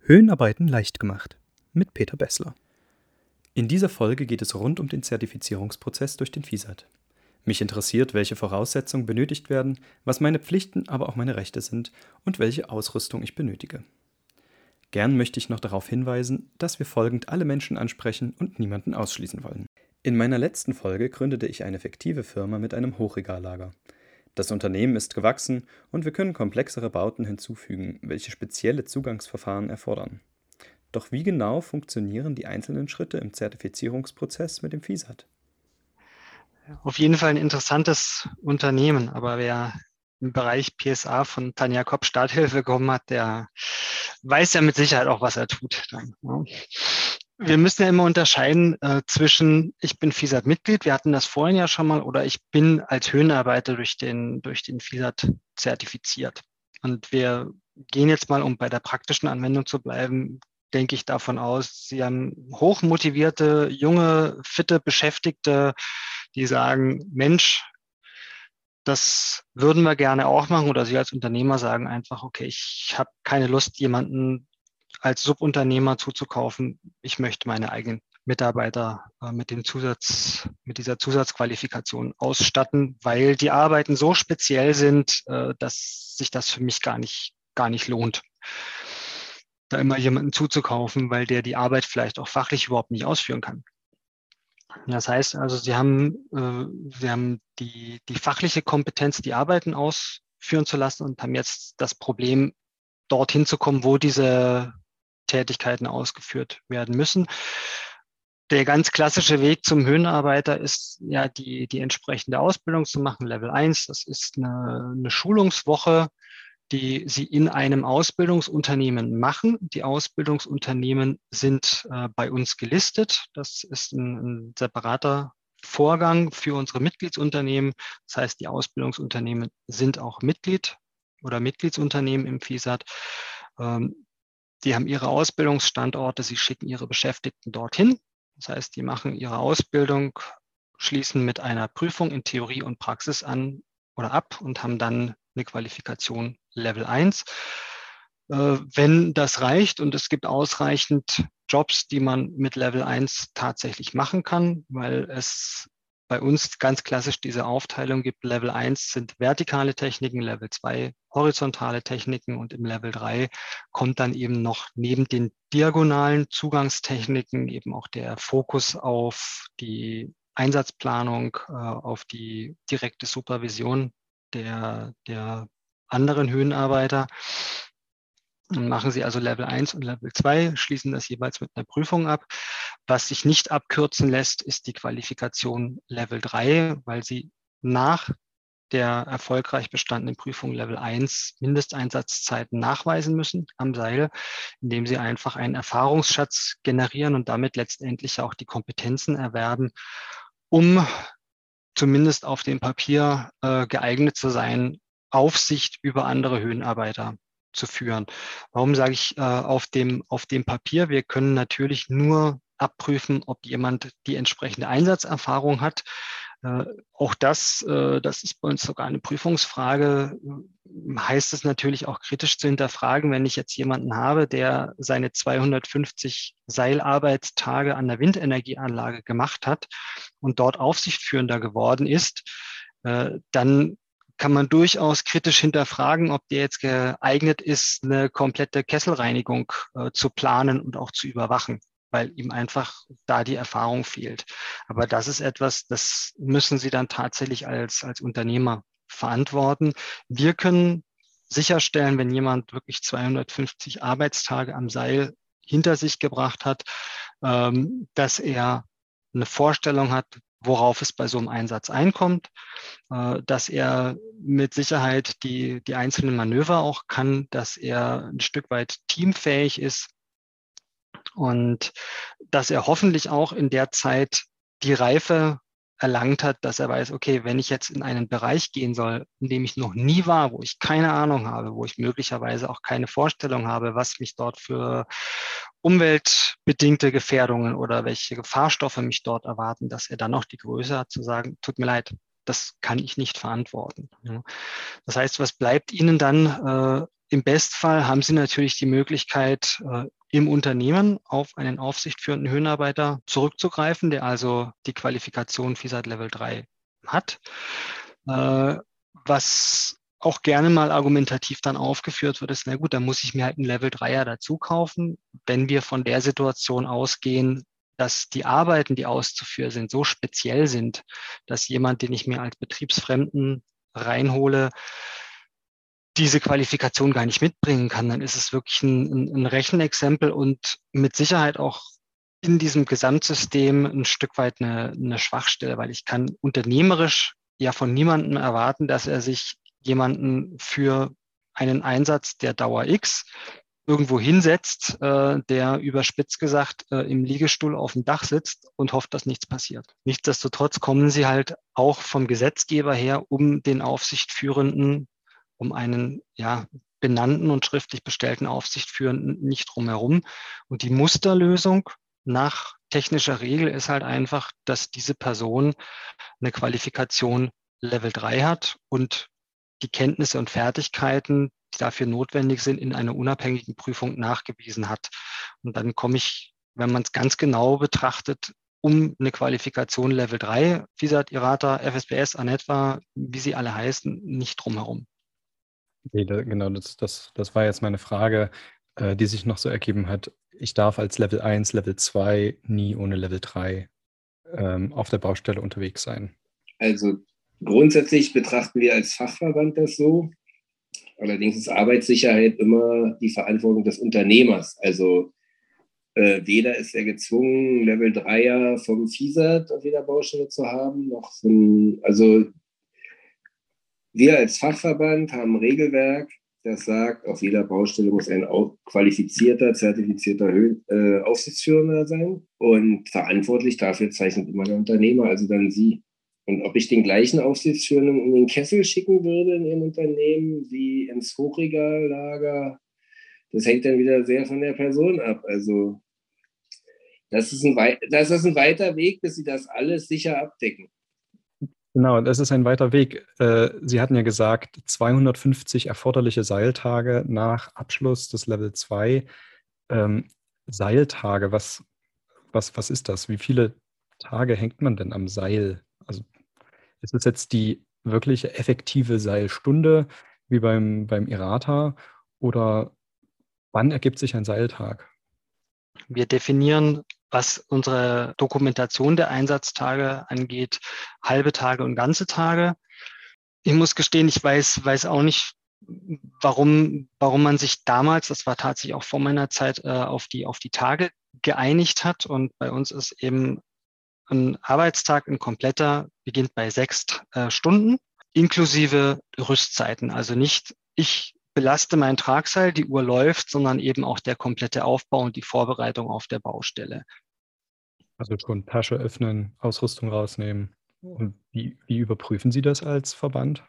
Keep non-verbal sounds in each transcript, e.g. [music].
Höhenarbeiten leicht gemacht mit Peter Bessler. In dieser Folge geht es rund um den Zertifizierungsprozess durch den FISAT. Mich interessiert, welche Voraussetzungen benötigt werden, was meine Pflichten, aber auch meine Rechte sind und welche Ausrüstung ich benötige. Gern möchte ich noch darauf hinweisen, dass wir folgend alle Menschen ansprechen und niemanden ausschließen wollen. In meiner letzten Folge gründete ich eine fiktive Firma mit einem Hochregallager. Das Unternehmen ist gewachsen und wir können komplexere Bauten hinzufügen, welche spezielle Zugangsverfahren erfordern. Doch wie genau funktionieren die einzelnen Schritte im Zertifizierungsprozess mit dem FISAT? Auf jeden Fall ein interessantes Unternehmen, aber wer im Bereich PSA von Tanja Kopp Starthilfe bekommen hat, der weiß ja mit Sicherheit auch, was er tut. Dann, ja wir müssen ja immer unterscheiden äh, zwischen, ich bin FISAT-Mitglied, wir hatten das vorhin ja schon mal, oder ich bin als Höhenarbeiter durch den, durch den FISAT zertifiziert. Und wir gehen jetzt mal, um bei der praktischen Anwendung zu bleiben, denke ich davon aus, Sie haben hochmotivierte, junge, fitte Beschäftigte, die sagen, Mensch, das würden wir gerne auch machen. Oder Sie als Unternehmer sagen einfach, okay, ich habe keine Lust, jemanden als Subunternehmer zuzukaufen. Ich möchte meine eigenen Mitarbeiter äh, mit dem Zusatz, mit dieser Zusatzqualifikation ausstatten, weil die Arbeiten so speziell sind, äh, dass sich das für mich gar nicht, gar nicht lohnt, da immer jemanden zuzukaufen, weil der die Arbeit vielleicht auch fachlich überhaupt nicht ausführen kann. Das heißt also, Sie haben, äh, Sie haben die, die fachliche Kompetenz, die Arbeiten ausführen zu lassen und haben jetzt das Problem, dorthin zu kommen, wo diese Tätigkeiten ausgeführt werden müssen. Der ganz klassische Weg zum Höhenarbeiter ist ja die, die entsprechende Ausbildung zu machen, Level 1. Das ist eine, eine Schulungswoche, die Sie in einem Ausbildungsunternehmen machen. Die Ausbildungsunternehmen sind äh, bei uns gelistet. Das ist ein, ein separater Vorgang für unsere Mitgliedsunternehmen. Das heißt, die Ausbildungsunternehmen sind auch Mitglied oder Mitgliedsunternehmen im FISAT. Ähm, die haben ihre Ausbildungsstandorte, sie schicken ihre Beschäftigten dorthin. Das heißt, die machen ihre Ausbildung, schließen mit einer Prüfung in Theorie und Praxis an oder ab und haben dann eine Qualifikation Level 1. Äh, wenn das reicht und es gibt ausreichend Jobs, die man mit Level 1 tatsächlich machen kann, weil es bei uns ganz klassisch diese Aufteilung gibt. Level 1 sind vertikale Techniken, Level 2 horizontale Techniken und im Level 3 kommt dann eben noch neben den diagonalen Zugangstechniken eben auch der Fokus auf die Einsatzplanung, äh, auf die direkte Supervision der, der anderen Höhenarbeiter. Machen Sie also Level 1 und Level 2, schließen das jeweils mit einer Prüfung ab. Was sich nicht abkürzen lässt, ist die Qualifikation Level 3, weil Sie nach der erfolgreich bestandenen Prüfung Level 1 Mindesteinsatzzeiten nachweisen müssen am Seil, indem Sie einfach einen Erfahrungsschatz generieren und damit letztendlich auch die Kompetenzen erwerben, um zumindest auf dem Papier äh, geeignet zu sein, Aufsicht über andere Höhenarbeiter führen. Warum sage ich äh, auf, dem, auf dem Papier? Wir können natürlich nur abprüfen, ob jemand die entsprechende Einsatzerfahrung hat. Äh, auch das, äh, das ist bei uns sogar eine Prüfungsfrage, heißt es natürlich auch kritisch zu hinterfragen, wenn ich jetzt jemanden habe, der seine 250 Seilarbeitstage an der Windenergieanlage gemacht hat und dort Aufsichtführender geworden ist, äh, dann kann man durchaus kritisch hinterfragen, ob der jetzt geeignet ist, eine komplette Kesselreinigung äh, zu planen und auch zu überwachen, weil ihm einfach da die Erfahrung fehlt. Aber das ist etwas, das müssen Sie dann tatsächlich als, als Unternehmer verantworten. Wir können sicherstellen, wenn jemand wirklich 250 Arbeitstage am Seil hinter sich gebracht hat, ähm, dass er eine Vorstellung hat, worauf es bei so einem Einsatz einkommt, äh, dass er mit Sicherheit die, die einzelnen Manöver auch kann, dass er ein Stück weit teamfähig ist und dass er hoffentlich auch in der Zeit die Reife erlangt hat, dass er weiß, okay, wenn ich jetzt in einen Bereich gehen soll, in dem ich noch nie war, wo ich keine Ahnung habe, wo ich möglicherweise auch keine Vorstellung habe, was mich dort für umweltbedingte Gefährdungen oder welche Gefahrstoffe mich dort erwarten, dass er dann noch die Größe hat zu sagen, tut mir leid, das kann ich nicht verantworten. Das heißt, was bleibt Ihnen dann, äh, im Bestfall haben Sie natürlich die Möglichkeit, äh, im Unternehmen auf einen aufsichtführenden Höhenarbeiter zurückzugreifen, der also die Qualifikation FISAT Level 3 hat. Äh, was auch gerne mal argumentativ dann aufgeführt wird, ist, na gut, dann muss ich mir halt einen Level 3er dazu kaufen. Wenn wir von der Situation ausgehen, dass die Arbeiten, die auszuführen sind, so speziell sind, dass jemand, den ich mir als Betriebsfremden reinhole, diese Qualifikation gar nicht mitbringen kann, dann ist es wirklich ein, ein Rechenexempel und mit Sicherheit auch in diesem Gesamtsystem ein Stück weit eine, eine Schwachstelle, weil ich kann unternehmerisch ja von niemandem erwarten, dass er sich jemanden für einen Einsatz der Dauer X irgendwo hinsetzt, äh, der überspitzt gesagt äh, im Liegestuhl auf dem Dach sitzt und hofft, dass nichts passiert. Nichtsdestotrotz kommen sie halt auch vom Gesetzgeber her, um den Aufsichtführenden, um einen ja, benannten und schriftlich bestellten Aufsichtführenden nicht drumherum. Und die Musterlösung nach technischer Regel ist halt einfach, dass diese Person eine Qualifikation Level 3 hat und die Kenntnisse und Fertigkeiten, die dafür notwendig sind, in einer unabhängigen Prüfung nachgewiesen hat. Und dann komme ich, wenn man es ganz genau betrachtet, um eine Qualifikation Level 3, FISAT, IRATA, FSBS, ANETWA, wie sie alle heißen, nicht drumherum. Okay, da, genau, das, das, das war jetzt meine Frage, äh, die sich noch so ergeben hat. Ich darf als Level 1, Level 2 nie ohne Level 3 ähm, auf der Baustelle unterwegs sein. Also grundsätzlich betrachten wir als Fachverband das so. Allerdings ist Arbeitssicherheit immer die Verantwortung des Unternehmers. Also äh, weder ist er gezwungen, Level 3er vom FISAT auf jeder Baustelle zu haben, noch ein, also wir als Fachverband haben ein Regelwerk, das sagt, auf jeder Baustelle muss ein qualifizierter, zertifizierter äh, Aufsichtsführender sein und verantwortlich dafür zeichnet immer der Unternehmer, also dann Sie. Und ob ich den gleichen Aufsichtsführenden in den Kessel schicken würde in Ihrem Unternehmen wie ins Hochregallager, das hängt dann wieder sehr von der Person ab. Also das ist ein, das ist ein weiter Weg, bis Sie das alles sicher abdecken. Genau, das ist ein weiter Weg. Äh, Sie hatten ja gesagt, 250 erforderliche Seiltage nach Abschluss des Level 2. Ähm, Seiltage, was, was, was ist das? Wie viele Tage hängt man denn am Seil? Also ist es jetzt die wirklich effektive Seilstunde wie beim, beim Irata oder wann ergibt sich ein Seiltag? Wir definieren, was unsere Dokumentation der Einsatztage angeht, halbe Tage und ganze Tage. Ich muss gestehen, ich weiß, weiß auch nicht, warum, warum man sich damals, das war tatsächlich auch vor meiner Zeit, äh, auf, die, auf die Tage geeinigt hat. Und bei uns ist eben ein Arbeitstag, ein kompletter, beginnt bei sechs äh, Stunden, inklusive Rüstzeiten. Also nicht, ich belaste mein Tragseil, die Uhr läuft, sondern eben auch der komplette Aufbau und die Vorbereitung auf der Baustelle. Also schon Tasche öffnen, Ausrüstung rausnehmen. Und wie, wie überprüfen Sie das als Verband?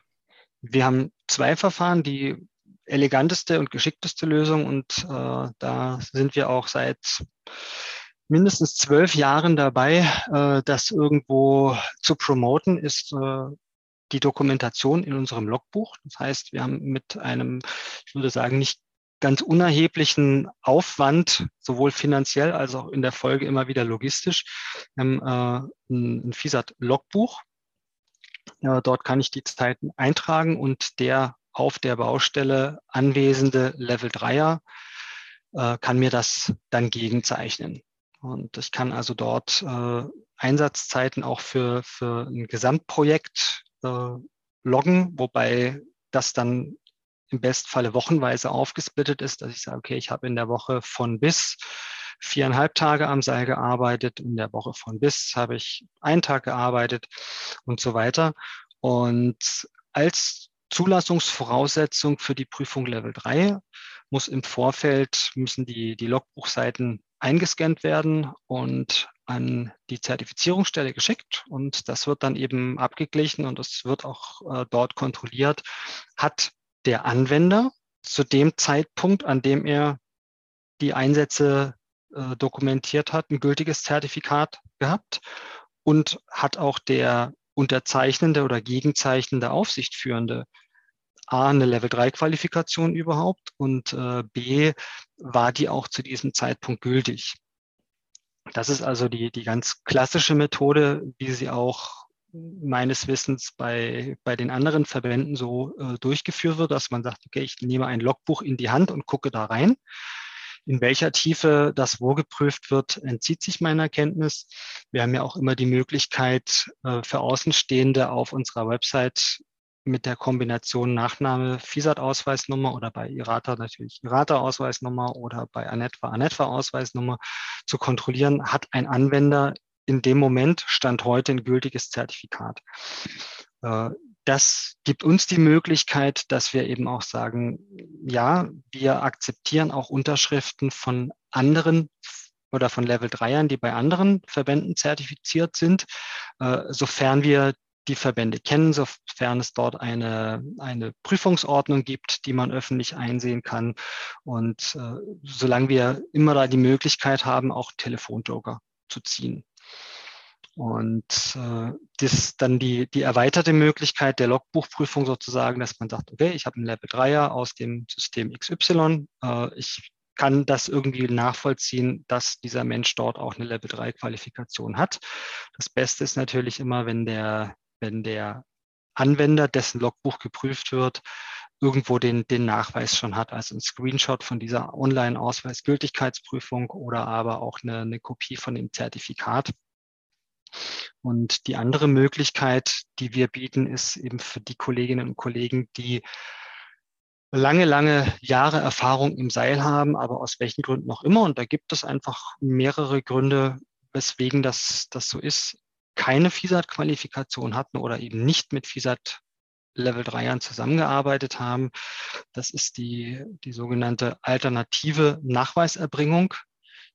Wir haben zwei Verfahren, die eleganteste und geschickteste Lösung und äh, da sind wir auch seit mindestens zwölf Jahren dabei, äh, das irgendwo zu promoten, ist äh, die Dokumentation in unserem Logbuch. Das heißt, wir haben mit einem, ich würde sagen, nicht ganz unerheblichen Aufwand, sowohl finanziell als auch in der Folge immer wieder logistisch, ähm, äh, ein, ein FISAT-Logbuch. Ja, dort kann ich die Zeiten eintragen und der auf der Baustelle anwesende Level 3er äh, kann mir das dann gegenzeichnen. Und ich kann also dort äh, Einsatzzeiten auch für, für ein Gesamtprojekt äh, loggen, wobei das dann im Bestfalle wochenweise aufgesplittet ist, dass ich sage, okay, ich habe in der Woche von bis viereinhalb Tage am Seil gearbeitet, in der Woche von bis habe ich einen Tag gearbeitet und so weiter. Und als Zulassungsvoraussetzung für die Prüfung Level 3 muss im Vorfeld, müssen die, die Logbuchseiten eingescannt werden und an die Zertifizierungsstelle geschickt und das wird dann eben abgeglichen und es wird auch äh, dort kontrolliert, hat der Anwender zu dem Zeitpunkt, an dem er die Einsätze äh, dokumentiert hat, ein gültiges Zertifikat gehabt und hat auch der unterzeichnende oder gegenzeichnende Aufsichtführende A, eine Level-3-Qualifikation überhaupt und äh, B, war die auch zu diesem Zeitpunkt gültig. Das ist also die, die ganz klassische Methode, wie sie auch meines Wissens bei, bei den anderen Verbänden so äh, durchgeführt wird, dass man sagt, okay, ich nehme ein Logbuch in die Hand und gucke da rein. In welcher Tiefe das wo geprüft wird, entzieht sich meiner Kenntnis. Wir haben ja auch immer die Möglichkeit äh, für Außenstehende auf unserer Website mit der Kombination Nachname FISAT-Ausweisnummer oder bei IRATA natürlich IRATA-Ausweisnummer oder bei ANETWA ANETWA-Ausweisnummer zu kontrollieren, hat ein Anwender in dem Moment Stand heute ein gültiges Zertifikat. Äh, das gibt uns die Möglichkeit, dass wir eben auch sagen, ja, wir akzeptieren auch Unterschriften von anderen oder von Level 3ern, die bei anderen Verbänden zertifiziert sind, äh, sofern wir die Verbände kennen, sofern es dort eine, eine Prüfungsordnung gibt, die man öffentlich einsehen kann. Und äh, solange wir immer da die Möglichkeit haben, auch Telefonjoker zu ziehen. Und äh, das dann die, die erweiterte Möglichkeit der Logbuchprüfung sozusagen, dass man sagt, okay, ich habe einen Level 3er aus dem System XY. Äh, ich kann das irgendwie nachvollziehen, dass dieser Mensch dort auch eine Level 3 Qualifikation hat. Das Beste ist natürlich immer, wenn der, wenn der Anwender, dessen Logbuch geprüft wird, irgendwo den, den Nachweis schon hat, also ein Screenshot von dieser Online-Ausweis-Gültigkeitsprüfung oder aber auch eine, eine Kopie von dem Zertifikat. Und die andere Möglichkeit, die wir bieten, ist eben für die Kolleginnen und Kollegen, die lange, lange Jahre Erfahrung im Seil haben, aber aus welchen Gründen auch immer. Und da gibt es einfach mehrere Gründe, weswegen das, das so ist, keine FISAT-Qualifikation hatten oder eben nicht mit FISAT Level 3ern zusammengearbeitet haben. Das ist die, die sogenannte alternative Nachweiserbringung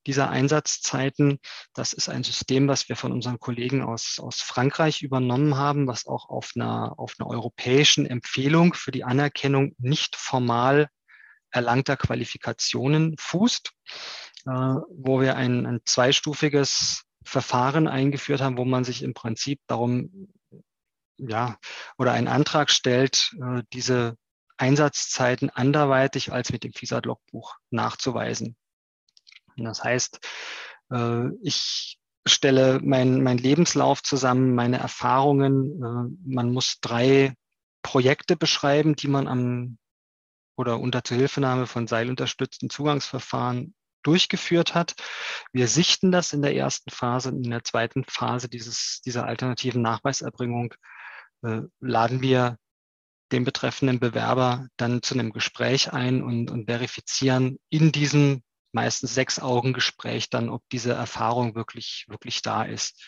dieser Einsatzzeiten. Das ist ein System, was wir von unseren Kollegen aus, aus Frankreich übernommen haben, was auch auf einer, auf einer europäischen Empfehlung für die Anerkennung nicht formal erlangter Qualifikationen fußt, äh, wo wir ein, ein zweistufiges Verfahren eingeführt haben, wo man sich im Prinzip darum, ja, oder einen Antrag stellt, äh, diese Einsatzzeiten anderweitig als mit dem FISA-Logbuch nachzuweisen. Das heißt, äh, ich stelle mein, mein Lebenslauf zusammen, meine Erfahrungen. Äh, man muss drei Projekte beschreiben, die man am oder unter Zuhilfenahme von seilunterstützten Zugangsverfahren durchgeführt hat. Wir sichten das in der ersten Phase. In der zweiten Phase dieses, dieser alternativen Nachweiserbringung äh, laden wir den betreffenden Bewerber dann zu einem Gespräch ein und, und verifizieren in diesem meistens sechs Augen Gespräch dann, ob diese Erfahrung wirklich, wirklich da ist.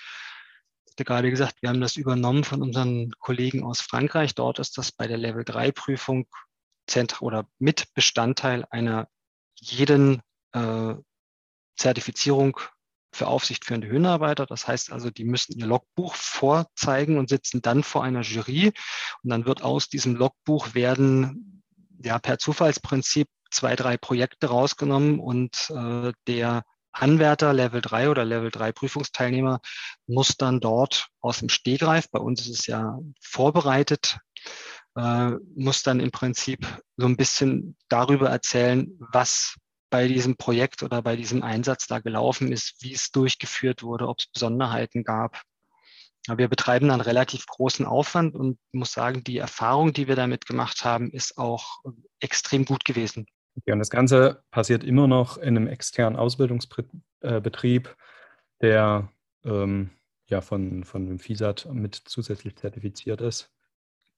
Ich hatte gerade gesagt, wir haben das übernommen von unseren Kollegen aus Frankreich. Dort ist das bei der Level 3 Prüfung oder mit Bestandteil einer jeden äh, Zertifizierung für aufsichtführende Höhenarbeiter. Das heißt also, die müssen ihr Logbuch vorzeigen und sitzen dann vor einer Jury. Und dann wird aus diesem Logbuch werden ja per Zufallsprinzip zwei, drei Projekte rausgenommen und äh, der Anwärter Level 3 oder Level 3 Prüfungsteilnehmer muss dann dort aus dem Stegreif, bei uns ist es ja vorbereitet, äh, muss dann im Prinzip so ein bisschen darüber erzählen, was bei diesem Projekt oder bei diesem Einsatz da gelaufen ist, wie es durchgeführt wurde, ob es Besonderheiten gab. Wir betreiben einen relativ großen Aufwand und muss sagen, die Erfahrung, die wir damit gemacht haben, ist auch extrem gut gewesen. Okay, und das Ganze passiert immer noch in einem externen Ausbildungsbetrieb, der ähm, ja von, von dem FISAT mit zusätzlich zertifiziert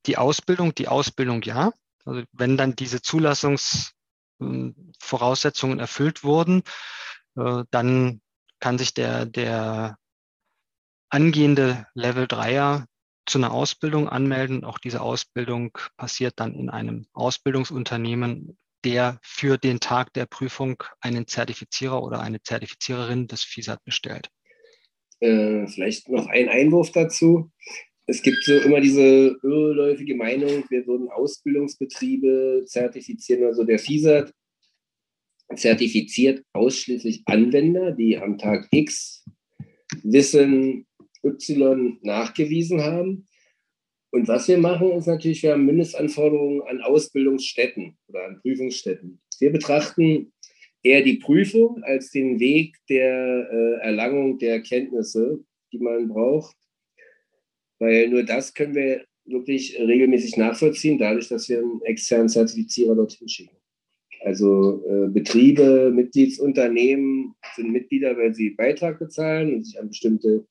Die Ausbildung, die Ausbildung ja. Also wenn dann diese Zulassungsvoraussetzungen ähm, erfüllt wurden, äh, dann kann sich der, der angehende Level 3er zu einer Ausbildung anmelden. Auch diese Ausbildung passiert dann in einem Ausbildungsunternehmen der für den Tag der Prüfung einen Zertifizierer oder eine Zertifiziererin des FISAT bestellt. Äh, vielleicht noch ein Einwurf dazu. Es gibt so immer diese irrläufige Meinung, wir würden Ausbildungsbetriebe zertifizieren. Also der FISAT zertifiziert ausschließlich Anwender, die am Tag X Wissen Y nachgewiesen haben. Und was wir machen, ist natürlich, wir haben Mindestanforderungen an Ausbildungsstätten oder an Prüfungsstätten. Wir betrachten eher die Prüfung als den Weg der äh, Erlangung der Kenntnisse, die man braucht, weil nur das können wir wirklich regelmäßig nachvollziehen, dadurch, dass wir einen externen Zertifizierer dorthin schicken. Also äh, Betriebe, Mitgliedsunternehmen sind Mitglieder, weil sie Beitrag bezahlen und sich an bestimmte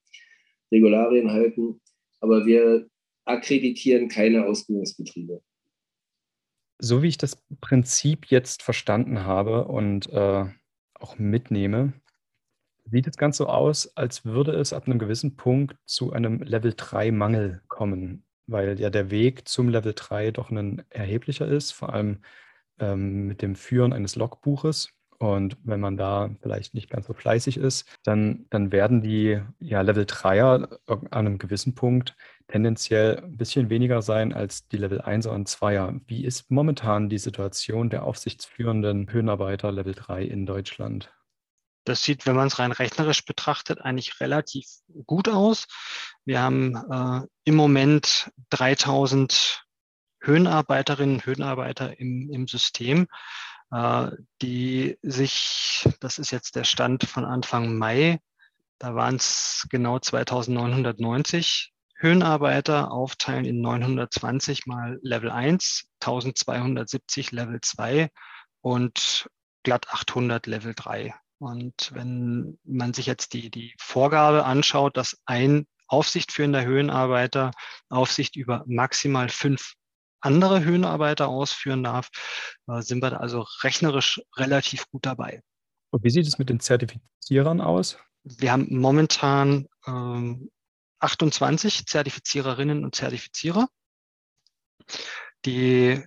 Regularien halten. Aber wir akkreditieren keine Ausbildungsbetriebe. So wie ich das Prinzip jetzt verstanden habe und äh, auch mitnehme, sieht es ganz so aus, als würde es ab einem gewissen Punkt zu einem Level 3 Mangel kommen, weil ja der Weg zum Level 3 doch ein erheblicher ist, vor allem ähm, mit dem Führen eines Logbuches. Und wenn man da vielleicht nicht ganz so fleißig ist, dann, dann werden die ja, Level 3er an einem gewissen Punkt tendenziell ein bisschen weniger sein als die Level 1er und 2er. Wie ist momentan die Situation der aufsichtsführenden Höhenarbeiter Level 3 in Deutschland? Das sieht, wenn man es rein rechnerisch betrachtet, eigentlich relativ gut aus. Wir haben äh, im Moment 3000 Höhenarbeiterinnen und Höhenarbeiter im, im System, äh, die sich, das ist jetzt der Stand von Anfang Mai, da waren es genau 2990 Höhenarbeiter, aufteilen in 920 mal Level 1, 1270 Level 2 und glatt 800 Level 3. Und wenn man sich jetzt die, die Vorgabe anschaut, dass ein aufsichtführender Höhenarbeiter Aufsicht über maximal fünf andere Höhenarbeiter ausführen darf, äh, sind wir da also rechnerisch relativ gut dabei. Und wie sieht es mit den Zertifizierern aus? Wir haben momentan ähm, 28 Zertifiziererinnen und Zertifizierer. Die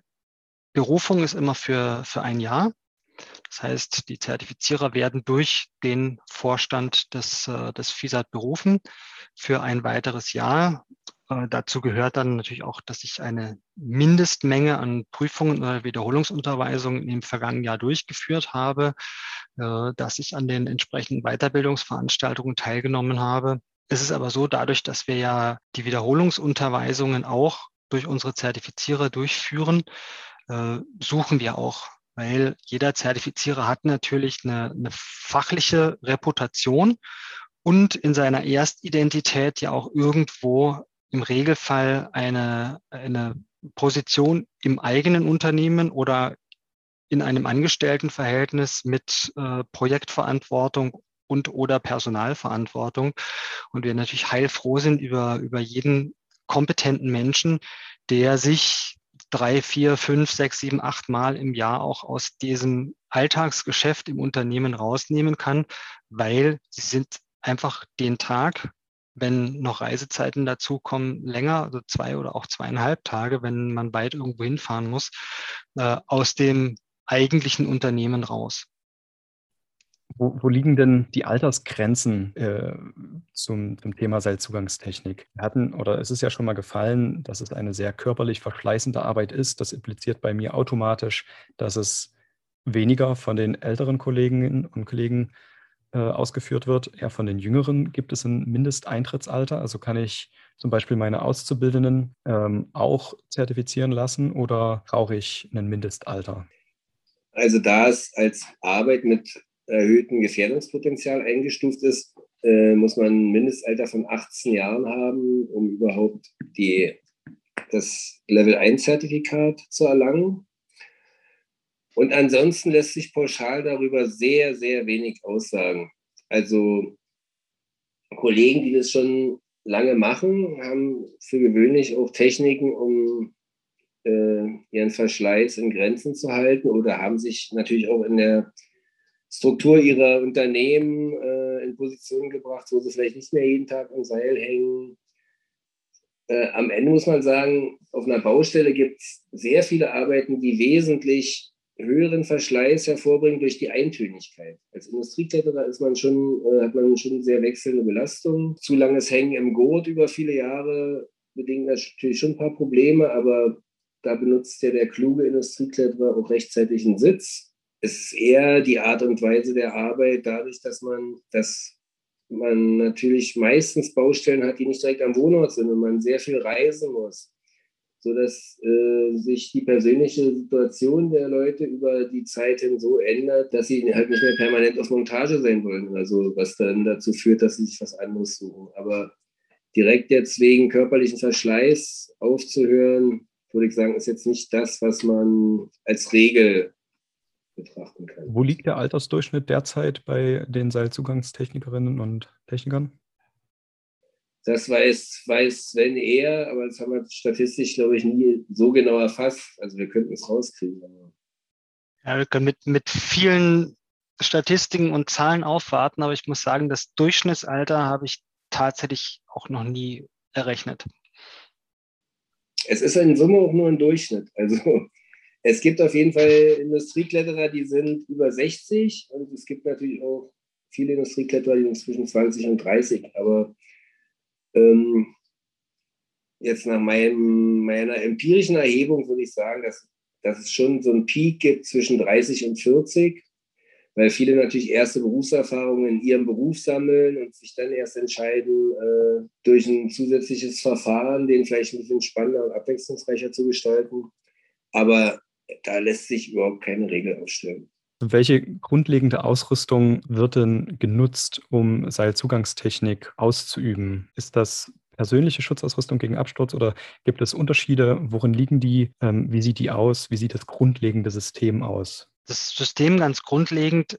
Berufung ist immer für, für ein Jahr. Das heißt, die Zertifizierer werden durch den Vorstand des, äh, des FISAT berufen für ein weiteres Jahr. Äh, dazu gehört dann natürlich auch, dass ich eine Mindestmenge an Prüfungen oder Wiederholungsunterweisungen im vergangenen Jahr durchgeführt habe, äh, dass ich an den entsprechenden Weiterbildungsveranstaltungen teilgenommen habe. Es ist aber so, dadurch, dass wir ja die Wiederholungsunterweisungen auch durch unsere Zertifizierer durchführen, suchen wir auch weil jeder Zertifizierer hat natürlich eine, eine, fachliche Reputation und in seiner Erstidentität ja auch irgendwo im Regelfall eine, eine Position im eigenen Unternehmen oder in einem Angestelltenverhältnis mit äh, Projektverantwortung und oder Personalverantwortung. Und wir natürlich heilfroh sind über, über jeden kompetenten Menschen, der sich drei, vier, fünf, sechs, sieben, acht Mal im Jahr auch aus diesem Alltagsgeschäft im Unternehmen rausnehmen kann, weil sie sind einfach den Tag wenn noch Reisezeiten dazukommen, länger, also zwei oder auch zweieinhalb Tage, wenn man weit irgendwo hinfahren muss, äh, aus dem eigentlichen Unternehmen raus. Wo, wo liegen denn die Altersgrenzen äh, zum, zum Thema Seilzugangstechnik? Wir hatten, oder es ist ja schon mal gefallen, dass es eine sehr körperlich verschleißende Arbeit ist. Das impliziert bei mir automatisch, dass es weniger von den älteren Kolleginnen und Kollegen äh, ausgeführt wird. Ja, von den Jüngeren gibt es ein Mindesteintrittsalter. Also kann ich zum Beispiel meine Auszubildenden ähm, auch zertifizieren lassen oder brauche ich ein Mindestalter? Also da es als Arbeit mit erhöhtem Gefährdungspotenzial eingestuft ist, äh, muss man ein Mindestalter von 18 Jahren haben, um überhaupt die, das Level 1-Zertifikat zu erlangen. Und ansonsten lässt sich pauschal darüber sehr, sehr wenig aussagen. Also Kollegen, die das schon lange machen, haben für gewöhnlich auch Techniken, um äh, ihren Verschleiß in Grenzen zu halten oder haben sich natürlich auch in der Struktur ihrer Unternehmen äh, in Positionen gebracht, wo sie vielleicht nicht mehr jeden Tag am Seil hängen. Äh, am Ende muss man sagen, auf einer Baustelle gibt es sehr viele Arbeiten, die wesentlich höheren Verschleiß hervorbringen durch die Eintönigkeit. Als Industriekletterer ist man schon, äh, hat man schon sehr wechselnde Belastung. Zu langes Hängen im Gurt über viele Jahre bedingt natürlich schon ein paar Probleme, aber da benutzt ja der kluge Industriekletterer auch rechtzeitig einen Sitz. Es ist eher die Art und Weise der Arbeit, dadurch, dass man, dass man natürlich meistens Baustellen hat, die nicht direkt am Wohnort sind und man sehr viel reisen muss sodass äh, sich die persönliche Situation der Leute über die Zeit hin so ändert, dass sie halt nicht mehr permanent auf Montage sein wollen. Also was dann dazu führt, dass sie sich was anderes suchen. Aber direkt jetzt wegen körperlichen Verschleiß aufzuhören, würde ich sagen, ist jetzt nicht das, was man als Regel betrachten kann. Wo liegt der Altersdurchschnitt derzeit bei den Seilzugangstechnikerinnen und Technikern? Das weiß, weiß Sven eher, aber das haben wir statistisch, glaube ich, nie so genau erfasst. Also wir könnten es rauskriegen. Ja, wir können mit, mit vielen Statistiken und Zahlen aufwarten, aber ich muss sagen, das Durchschnittsalter habe ich tatsächlich auch noch nie errechnet. Es ist in Summe auch nur ein Durchschnitt. Also es gibt auf jeden Fall Industriekletterer, die sind über 60 und es gibt natürlich auch viele Industriekletterer, die sind zwischen 20 und 30. Aber ähm, jetzt nach meinem, meiner empirischen Erhebung würde ich sagen, dass, dass es schon so einen Peak gibt zwischen 30 und 40, weil viele natürlich erste Berufserfahrungen in ihrem Beruf sammeln und sich dann erst entscheiden, äh, durch ein zusätzliches Verfahren den vielleicht ein bisschen spannender und abwechslungsreicher zu gestalten. Aber da lässt sich überhaupt keine Regel aufstellen. Welche grundlegende Ausrüstung wird denn genutzt, um Seilzugangstechnik auszuüben? Ist das persönliche Schutzausrüstung gegen Absturz oder gibt es Unterschiede? Worin liegen die? Ähm, wie sieht die aus? Wie sieht das grundlegende System aus? Das System ganz grundlegend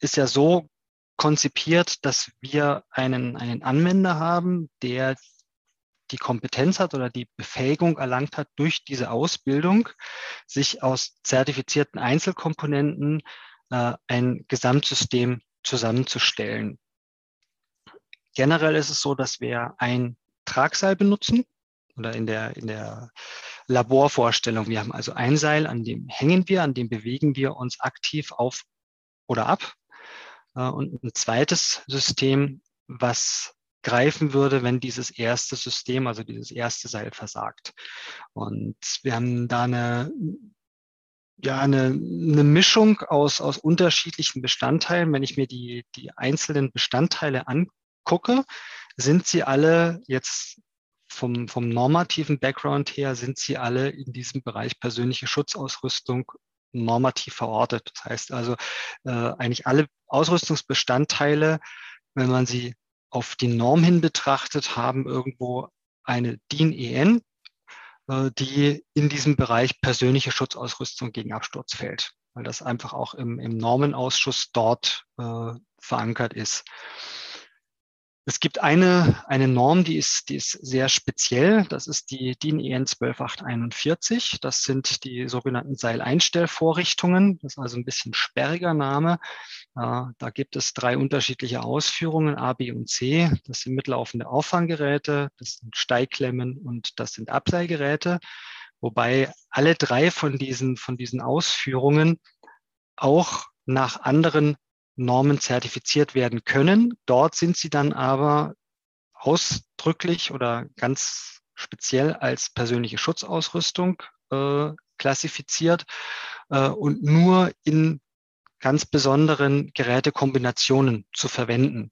ist ja so konzipiert, dass wir einen, einen Anwender haben, der die Kompetenz hat oder die Befähigung erlangt hat, durch diese Ausbildung sich aus zertifizierten Einzelkomponenten äh, ein Gesamtsystem zusammenzustellen. Generell ist es so, dass wir ein Tragseil benutzen oder in der, in der Laborvorstellung. Wir haben also ein Seil, an dem hängen wir, an dem bewegen wir uns aktiv auf oder ab. Äh, und ein zweites System, was greifen würde, wenn dieses erste System, also dieses erste Seil versagt. Und wir haben da eine, ja, eine, eine Mischung aus, aus unterschiedlichen Bestandteilen. Wenn ich mir die, die einzelnen Bestandteile angucke, sind sie alle jetzt vom, vom normativen Background her, sind sie alle in diesem Bereich persönliche Schutzausrüstung normativ verortet. Das heißt also, äh, eigentlich alle Ausrüstungsbestandteile, wenn man sie auf die Norm hin betrachtet, haben irgendwo eine DIN-EN, äh, die in diesem Bereich persönliche Schutzausrüstung gegen Absturz fällt, weil das einfach auch im, im Normenausschuss dort äh, verankert ist. Es gibt eine, eine Norm, die ist, die ist sehr speziell. Das ist die DIN EN 12841. Das sind die sogenannten Seileinstellvorrichtungen. Das ist also ein bisschen sperriger Name. Äh, da gibt es drei unterschiedliche Ausführungen, A, B und C. Das sind mitlaufende Auffanggeräte, das sind Steigklemmen und das sind Abseilgeräte. Wobei alle drei von diesen, von diesen Ausführungen auch nach anderen Normen zertifiziert werden können. Dort sind sie dann aber ausdrücklich oder ganz speziell als persönliche Schutzausrüstung äh, klassifiziert äh, und nur in ganz besonderen Gerätekombinationen zu verwenden.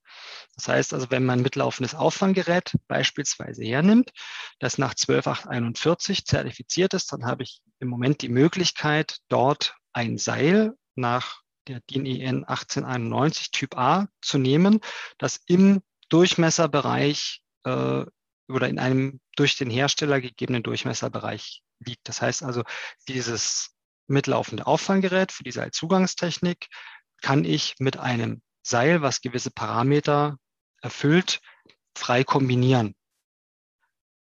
Das heißt also, wenn man mitlaufendes Auffanggerät beispielsweise hernimmt, das nach 12841 zertifiziert ist, dann habe ich im Moment die Möglichkeit, dort ein Seil nach der DIN EN 1891 Typ A zu nehmen, das im Durchmesserbereich äh, oder in einem durch den Hersteller gegebenen Durchmesserbereich liegt. Das heißt also, dieses mitlaufende Auffanggerät für die Seilzugangstechnik kann ich mit einem Seil, was gewisse Parameter erfüllt, frei kombinieren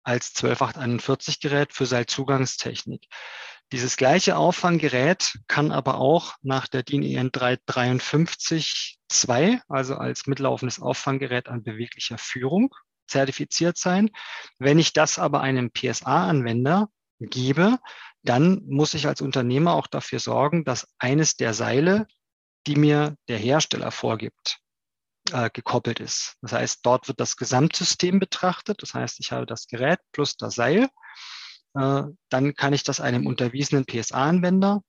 als 12841 Gerät für Seilzugangstechnik. Dieses gleiche Auffanggerät kann aber auch nach der DIN EN 353-2, also als mitlaufendes Auffanggerät an beweglicher Führung, zertifiziert sein. Wenn ich das aber einem PSA-Anwender gebe, dann muss ich als Unternehmer auch dafür sorgen, dass eines der Seile, die mir der Hersteller vorgibt, äh, gekoppelt ist. Das heißt, dort wird das Gesamtsystem betrachtet. Das heißt, ich habe das Gerät plus das Seil äh, dann kann ich das einem unterwiesenen PSA-Anwender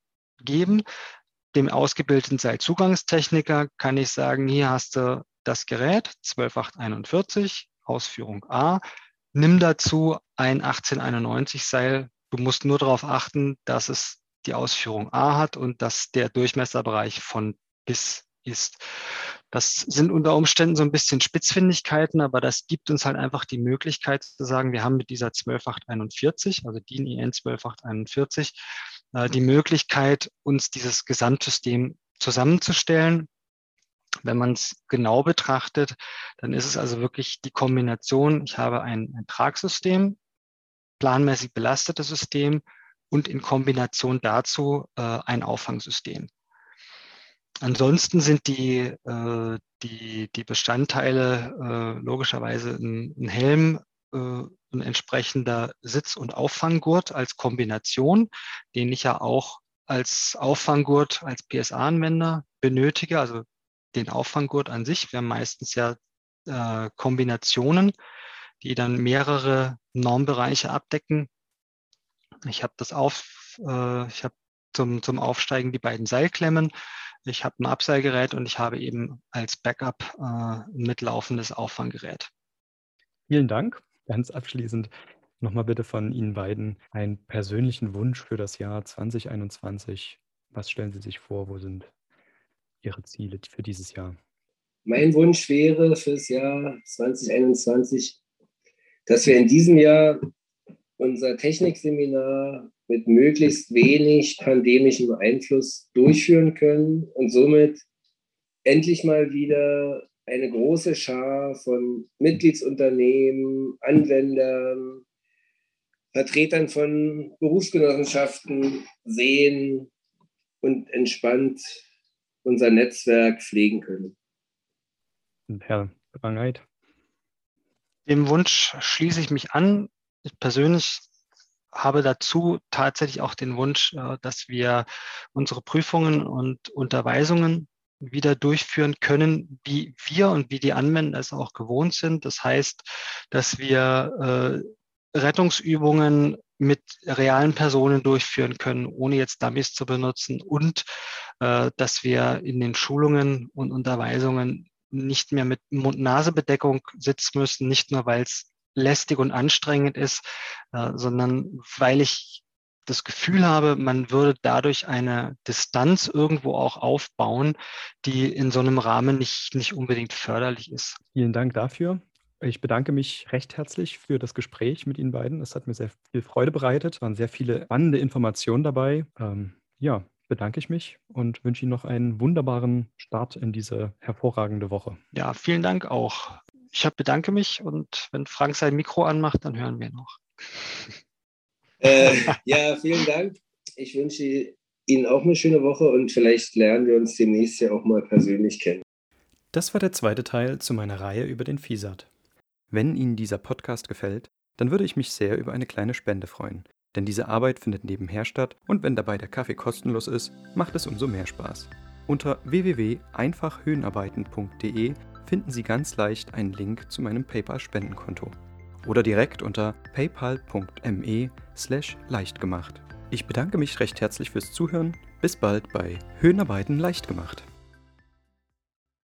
geben. Dem ausgebildeten Seilzugangstechniker kann ich sagen, hier hast du das Gerät 12841, Ausführung A. nimm dazu ein 1891 Seil. Du musst nur darauf achten, dass es die Ausführung A hat und dass der Durchmesserbereich von bis ist. Das sind unter Umständen so ein bisschen Spitzfindigkeiten, aber das gibt uns halt einfach die Möglichkeit zu sagen, wir haben mit dieser 12841, also DIN IN 12841, äh, die Möglichkeit, uns dieses Gesamtsystem zusammenzustellen. Wenn man es genau betrachtet, dann ist es also wirklich die Kombination, ich habe ein, ein Tragsystem, planmäßig belastetes System und in Kombination dazu äh, ein Auffangsystem. Ansonsten sind die, äh, die, die Bestandteile äh, logischerweise ein, ein Helm, äh, ein entsprechender Sitz- und Auffanggurt als Kombination, den ich ja auch als Auffanggurt, als PSA-Anwender benötige, also den Auffanggurt an sich. Wir haben meistens ja äh, Kombinationen, die dann mehrere Normbereiche abdecken. Ich habe das auf, äh, ich habe zum, zum Aufsteigen die beiden Seilklemmen. Ich habe ein Abseilgerät und ich habe eben als Backup äh, ein mitlaufendes Auffanggerät. Vielen Dank. Ganz abschließend nochmal bitte von Ihnen beiden einen persönlichen Wunsch für das Jahr 2021. Was stellen Sie sich vor? Wo sind Ihre Ziele für dieses Jahr? Mein Wunsch wäre für das Jahr 2021, dass wir in diesem Jahr unser Technikseminar mit möglichst wenig pandemischem Einfluss durchführen können und somit endlich mal wieder eine große Schar von Mitgliedsunternehmen, Anwendern, Vertretern von Berufsgenossenschaften sehen und entspannt unser Netzwerk pflegen können. Herr Brangheit? Dem Wunsch schließe ich mich an. Ich persönlich habe dazu tatsächlich auch den Wunsch, äh, dass wir unsere Prüfungen und Unterweisungen wieder durchführen können, wie wir und wie die Anwender es auch gewohnt sind. Das heißt, dass wir äh, Rettungsübungen mit realen Personen durchführen können, ohne jetzt Dummies zu benutzen und äh, dass wir in den Schulungen und Unterweisungen nicht mehr mit Mund-Nase-Bedeckung sitzen müssen, nicht nur weil es lästig und anstrengend ist, äh, sondern weil ich das Gefühl habe, man würde dadurch eine Distanz irgendwo auch aufbauen, die in so einem Rahmen nicht, nicht unbedingt förderlich ist. Vielen Dank dafür. Ich bedanke mich recht herzlich für das Gespräch mit Ihnen beiden. Es hat mir sehr viel Freude bereitet. Es waren sehr viele spannende Informationen dabei. Ähm, ja, bedanke ich mich und wünsche Ihnen noch einen wunderbaren Start in diese hervorragende Woche. Ja, vielen Dank auch ich bedanke mich und wenn Frank sein Mikro anmacht, dann hören wir noch. [laughs] Äh, ja, vielen Dank. Ich wünsche Ihnen auch eine schöne Woche und vielleicht lernen wir uns demnächst ja auch mal persönlich kennen. Das war der zweite Teil zu meiner Reihe über den FISAT. Wenn Ihnen dieser Podcast gefällt, dann würde ich mich sehr über eine kleine Spende freuen. Denn diese Arbeit findet nebenher statt und wenn dabei der Kaffee kostenlos ist, macht es umso mehr Spaß. Unter www.einfachhöhenarbeiten.de finden Sie ganz leicht einen Link zu meinem PayPal-Spendenkonto oder direkt unter paypal.me/slash leichtgemacht. Ich bedanke mich recht herzlich fürs Zuhören. Bis bald bei Höhenarbeiten leicht gemacht.